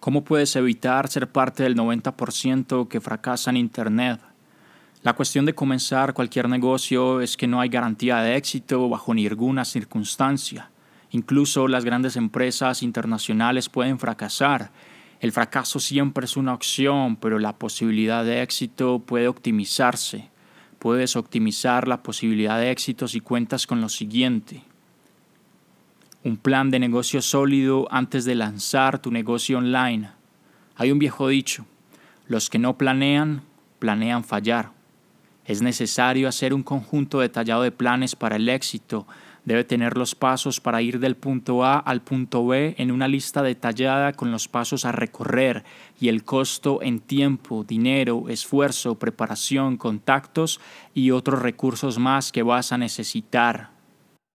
¿Cómo puedes evitar ser parte del 90% que fracasa en Internet? La cuestión de comenzar cualquier negocio es que no hay garantía de éxito bajo ninguna circunstancia. Incluso las grandes empresas internacionales pueden fracasar. El fracaso siempre es una opción, pero la posibilidad de éxito puede optimizarse. Puedes optimizar la posibilidad de éxito si cuentas con lo siguiente un plan de negocio sólido antes de lanzar tu negocio online. Hay un viejo dicho, los que no planean, planean fallar. Es necesario hacer un conjunto detallado de planes para el éxito. Debe tener los pasos para ir del punto A al punto B en una lista detallada con los pasos a recorrer y el costo en tiempo, dinero, esfuerzo, preparación, contactos y otros recursos más que vas a necesitar.